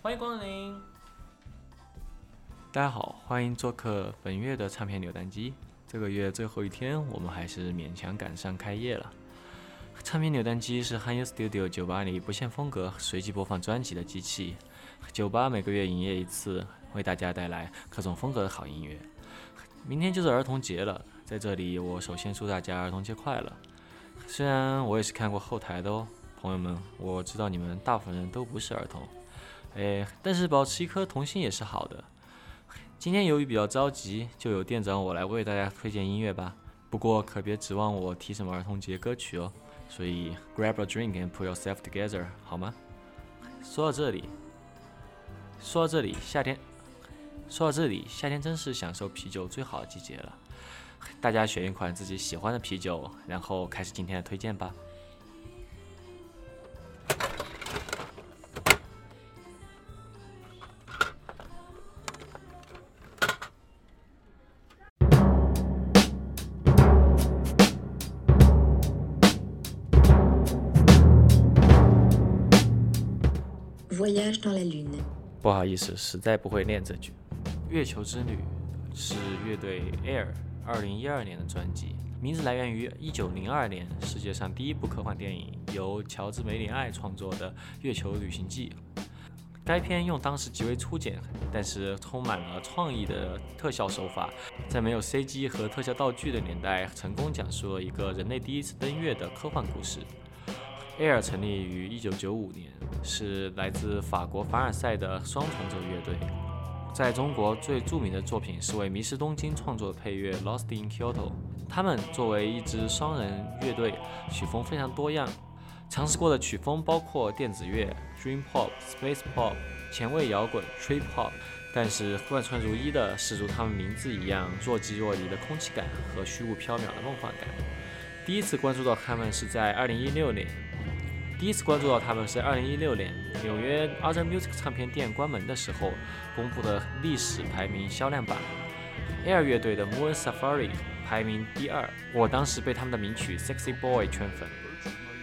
欢迎光临。大家好，欢迎做客本月的唱片扭蛋机。这个月最后一天，我们还是勉强赶上开业了。唱片扭蛋机是 h a n y Studio 酒吧里不限风格、随机播放专辑的机器。酒吧每个月营业一次，为大家带来各种风格的好音乐。明天就是儿童节了，在这里我首先祝大家儿童节快乐。虽然我也是看过后台的哦，朋友们，我知道你们大部分人都不是儿童，哎，但是保持一颗童心也是好的。今天由于比较着急，就由店长我来为大家推荐音乐吧。不过可别指望我提什么儿童节歌曲哦。所以 grab a drink and put yourself together，好吗？说到这里，说到这里，夏天，说到这里，夏天真是享受啤酒最好的季节了。大家选一款自己喜欢的啤酒，然后开始今天的推荐吧。意思，实在不会念这句。《月球之旅》是乐队 Air 2012年的专辑，名字来源于1902年世界上第一部科幻电影，由乔治·梅里爱创作的《月球旅行记》。该片用当时极为粗简，但是充满了创意的特效手法，在没有 CG 和特效道具的年代，成功讲述了一个人类第一次登月的科幻故事。Air 成立于1995年，是来自法国凡尔赛的双重奏乐队。在中国最著名的作品是为《迷失东京》创作的配乐《Lost in Kyoto》。他们作为一支双人乐队，曲风非常多样，尝试过的曲风包括电子乐、Dream Pop、Space Pop、前卫摇滚、Trip Hop，但是贯穿如一的是如他们名字一样若即若离的空气感和虚无缥缈的梦幻感。第一次关注到他们是在2016年。第一次关注到他们是2016年纽约 Other Music 唱片店关门的时候公布的历史排名销量榜，Air 乐队的 Moon Safari 排名第二。我当时被他们的名曲 Sexy Boy 圈粉。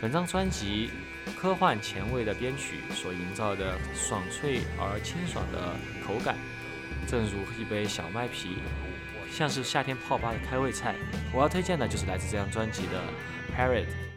本张专辑科幻前卫的编曲所营造的爽脆而清爽的口感，正如一杯小麦啤，像是夏天泡吧的开胃菜。我要推荐的就是来自这张专辑的 Parade。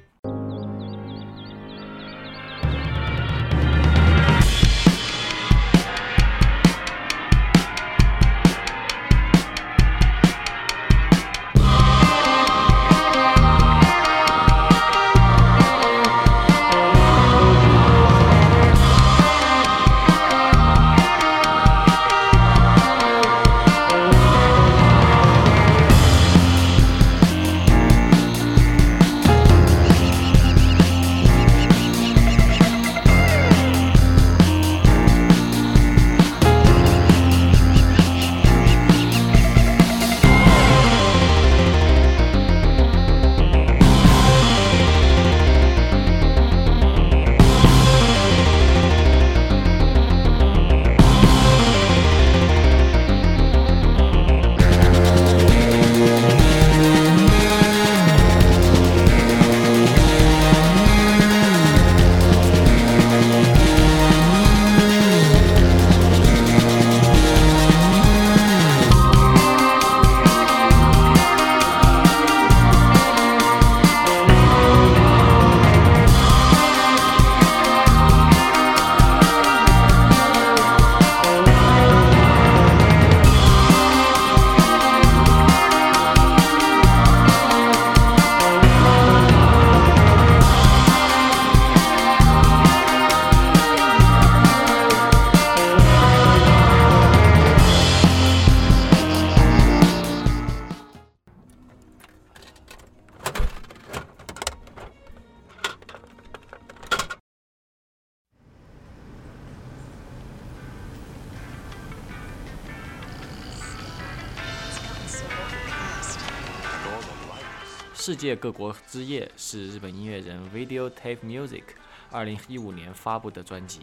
界各国之夜是日本音乐人 Video Tape Music 二零一五年发布的专辑。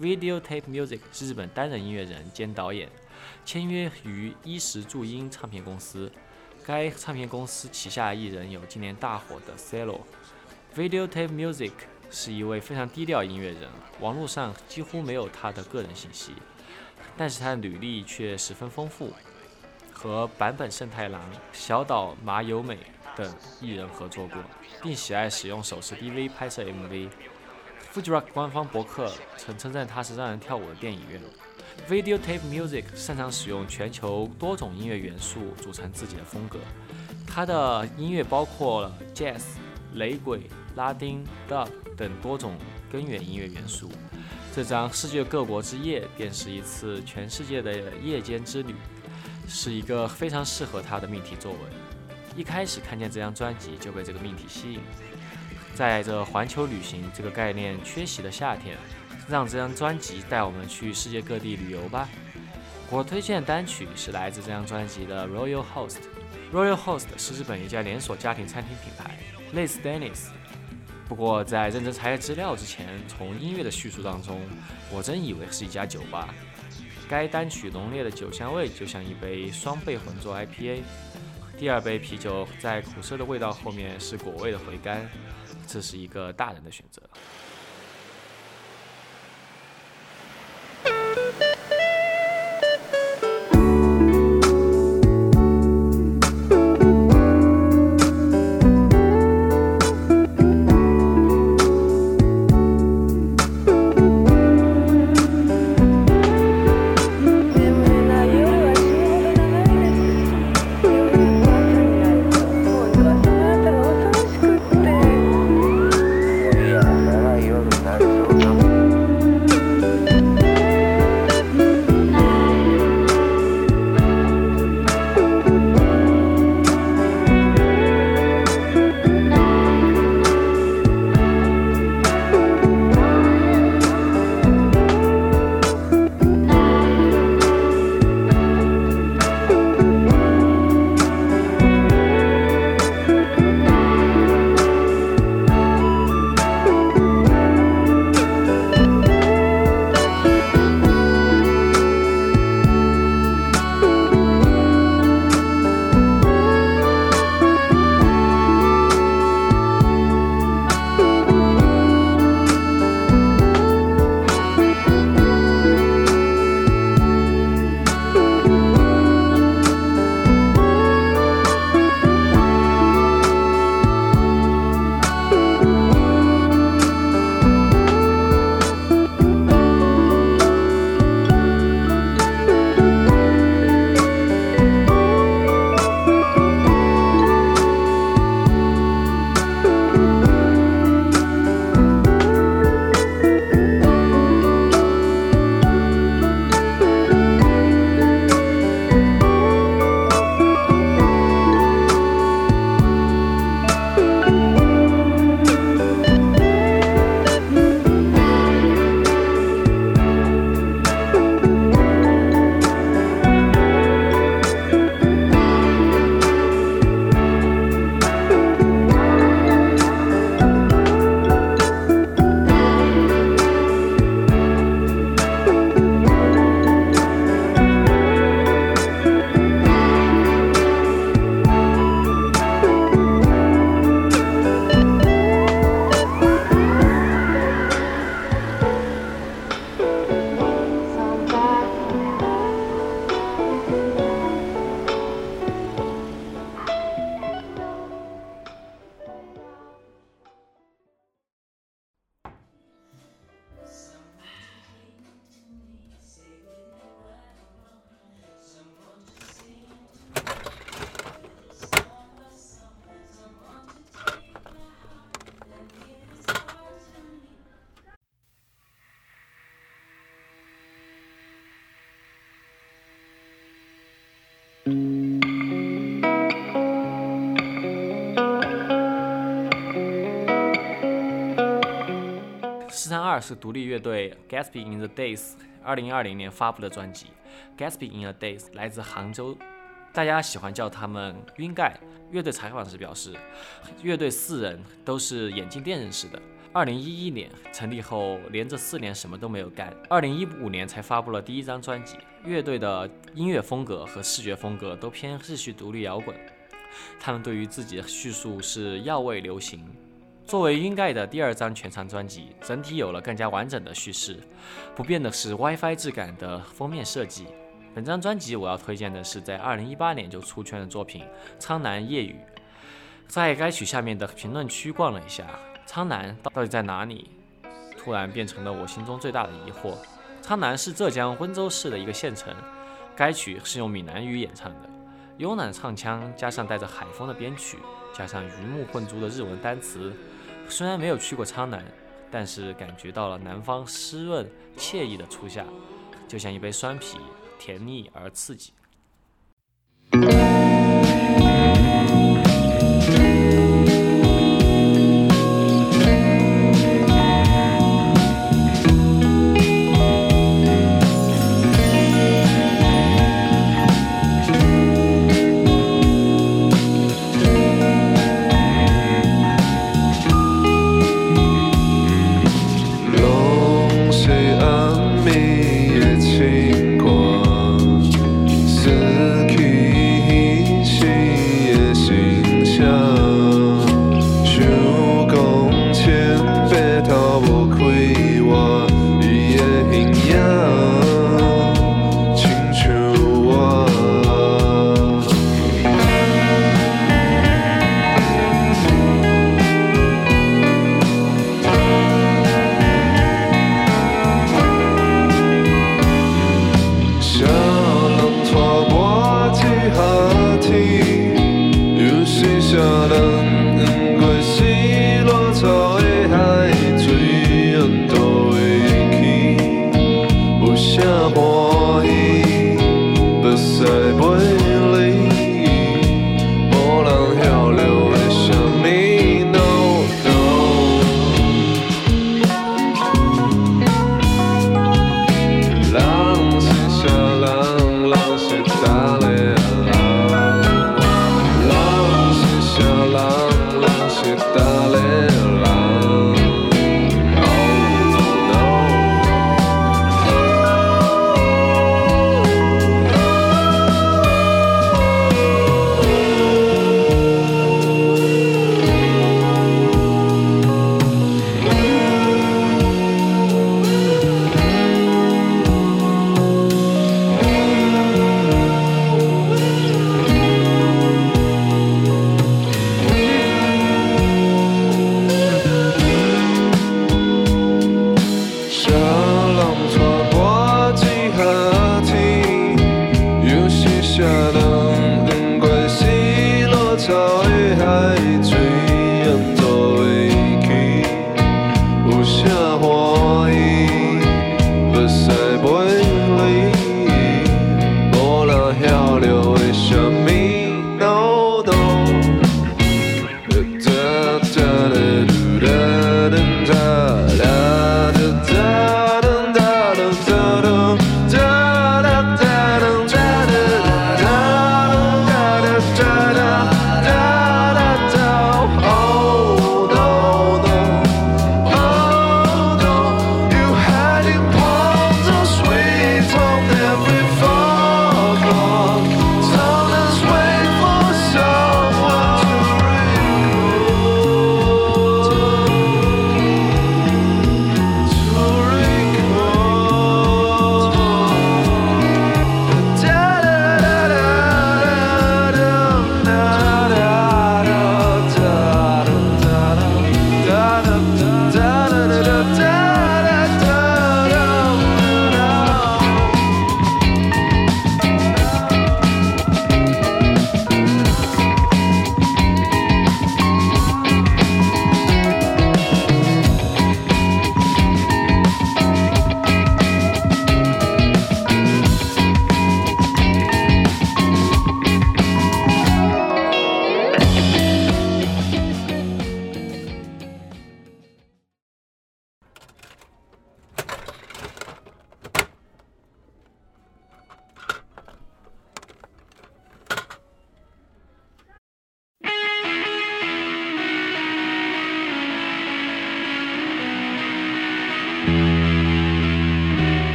Video Tape Music 是日本单人音乐人兼导演，签约于衣食住音唱片公司。该唱片公司旗下艺人有今年大火的 Cello。Video Tape Music 是一位非常低调音乐人，网络上几乎没有他的个人信息，但是他的履历却十分丰富，和坂本慎太郎、小岛麻由美等艺人合作过，并喜爱使用手持 DV 拍摄 MV。Fuji Rock 官方博客曾称赞他是让人跳舞的电影院。Video Tape Music 擅长使用全球多种音乐元素组成自己的风格，他的音乐包括了 Jazz、雷鬼、拉丁、Dub 等多种根源音乐元素。这张《世界各国之夜》便是一次全世界的夜间之旅，是一个非常适合他的命题作文。一开始看见这张专辑就被这个命题吸引。在这环球旅行这个概念缺席的夏天，让这张专辑带我们去世界各地旅游吧。我推荐单曲是来自这张专辑的 Royal Host。Royal Host 是日本一家连锁家庭餐厅品牌，类似 Dennis。不过在认真查阅资料之前，从音乐的叙述当中，我真以为是一家酒吧。该单曲浓烈的酒香味就像一杯双倍浑浊 IPA，第二杯啤酒在苦涩的味道后面是果味的回甘。这是一个大人的选择。是独立乐队 Gatsby in the Days 二零二零年发布的专辑。Gatsby in the Days 来自杭州，大家喜欢叫他们“晕盖”。乐队采访时表示，乐队四人都是眼镜店认识的。二零一一年成立后，连着四年什么都没有干。二零一五年才发布了第一张专辑。乐队的音乐风格和视觉风格都偏日系独立摇滚。他们对于自己的叙述是药味流行。作为英盖的第二张全长专辑，整体有了更加完整的叙事。不变的是 WiFi 质感的封面设计。本张专辑我要推荐的是在2018年就出圈的作品《苍南夜雨》。在该曲下面的评论区逛了一下，苍南到底在哪里？突然变成了我心中最大的疑惑。苍南是浙江温州市的一个县城。该曲是用闽南语演唱的，慵懒唱腔加上带着海风的编曲，加上鱼目混珠的日文单词。虽然没有去过苍南，但是感觉到了南方湿润惬意的初夏，就像一杯酸啤，甜腻而刺激。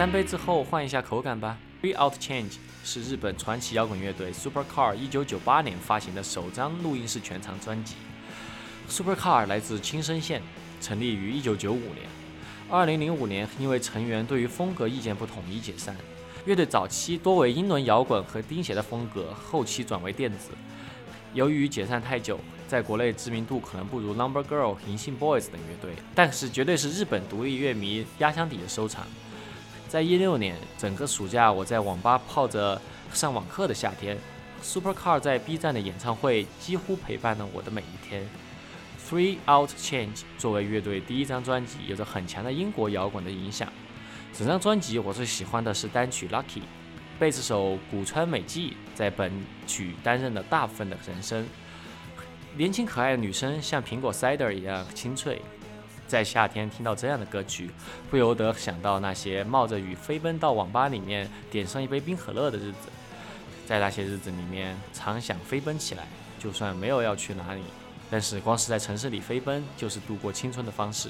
三杯之后换一下口感吧。Without Change 是日本传奇摇滚乐队 Super Car 一九九八年发行的首张录音室全长专辑，Supercar 来自青森县，成立于1995年。2005年因为成员对于风格意见不统一解散。乐队早期多为英伦摇滚和钉鞋的风格，后期转为电子。由于解散太久，在国内知名度可能不如 Number Girl、银杏 Boys 等乐队，但是绝对是日本独立乐迷压箱底的收藏。在一六年，整个暑假我在网吧泡着上网课的夏天，Supercar 在 B 站的演唱会几乎陪伴了我的每一天。Three Out Change 作为乐队第一张专辑，有着很强的英国摇滚的影响。整张专辑我最喜欢的是单曲 Lucky，贝斯手古川美纪在本曲担任了大部分的人声。年轻可爱的女声像苹果 cider 一样清脆，在夏天听到这样的歌曲，不由得想到那些冒着雨飞奔到网吧里面点上一杯冰可乐的日子。在那些日子里面，常想飞奔起来，就算没有要去哪里，但是光是在城市里飞奔，就是度过青春的方式。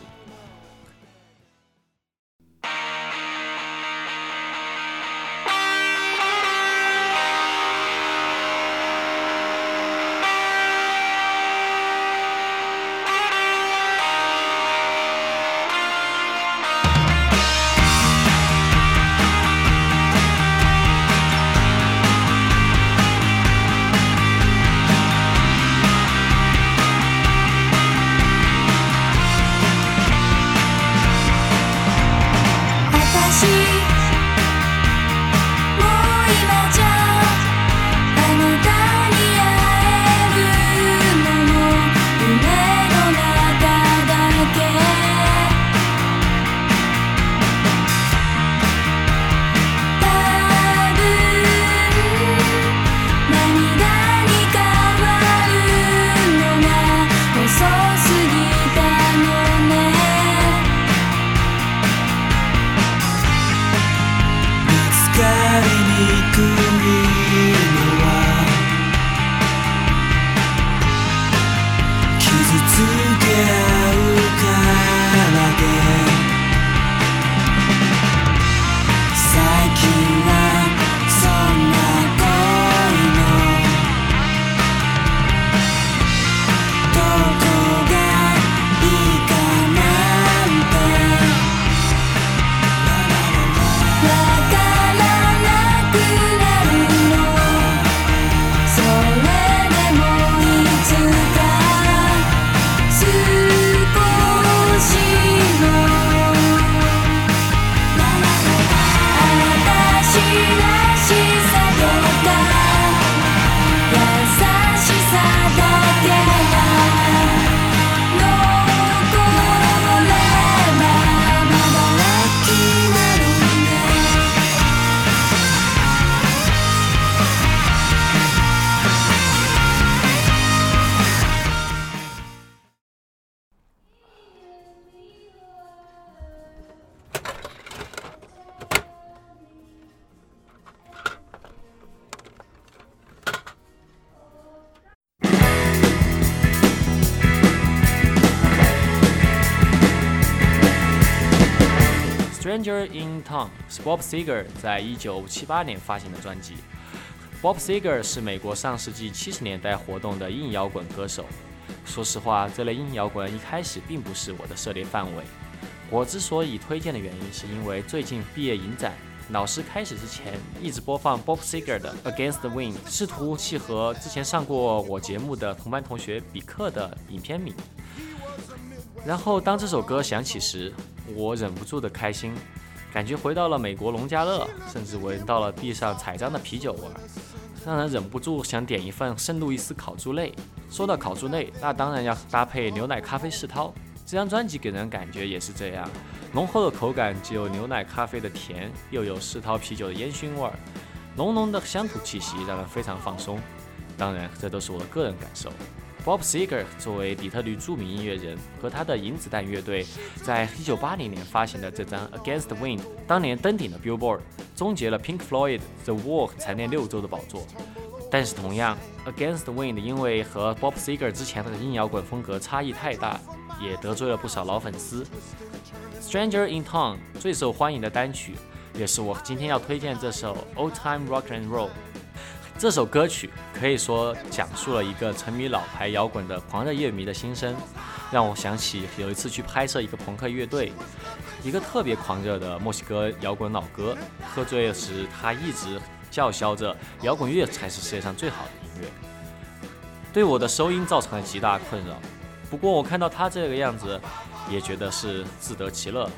Danger in Town 是 Bob Seger 在一九七八年发行的专辑。Bob Seger 是美国上世纪七十年代活动的硬摇滚歌手。说实话，这类硬摇滚一开始并不是我的涉猎范围。我之所以推荐的原因，是因为最近毕业影展，老师开始之前一直播放 Bob Seger 的 Against the Wind，试图契合之前上过我节目的同班同学比克的影片名。然后当这首歌响起时，我忍不住的开心，感觉回到了美国农家乐，甚至闻到了地上彩章的啤酒味儿，让人忍不住想点一份圣路易斯烤猪肋。说到烤猪肋，那当然要搭配牛奶咖啡世涛。这张专辑给人感觉也是这样，浓厚的口感既有牛奶咖啡的甜，又有世涛啤酒的烟熏味儿，浓浓的乡土气息让人非常放松。当然，这都是我的个人感受。Bob Seger 作为底特律著名音乐人，和他的银子弹乐队，在1980年发行的这张《Against Wind》，当年登顶了 Billboard，终结了 Pink Floyd The Wall 蝉联六周的宝座。但是同样，《Against Wind》因为和 Bob Seger 之前的硬摇滚风格差异太大，也得罪了不少老粉丝。《Stranger in Town》最受欢迎的单曲，也是我今天要推荐这首《Old Time Rock and Roll》。这首歌曲可以说讲述了一个沉迷老牌摇滚的狂热乐迷的心声，让我想起有一次去拍摄一个朋克乐队，一个特别狂热的墨西哥摇滚老哥，喝醉时他一直叫嚣着摇滚乐才是世界上最好的音乐，对我的收音造成了极大困扰。不过我看到他这个样子，也觉得是自得其乐了。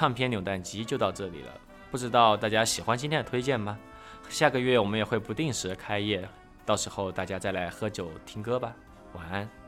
唱片扭蛋机就到这里了，不知道大家喜欢今天的推荐吗？下个月我们也会不定时开业，到时候大家再来喝酒听歌吧。晚安。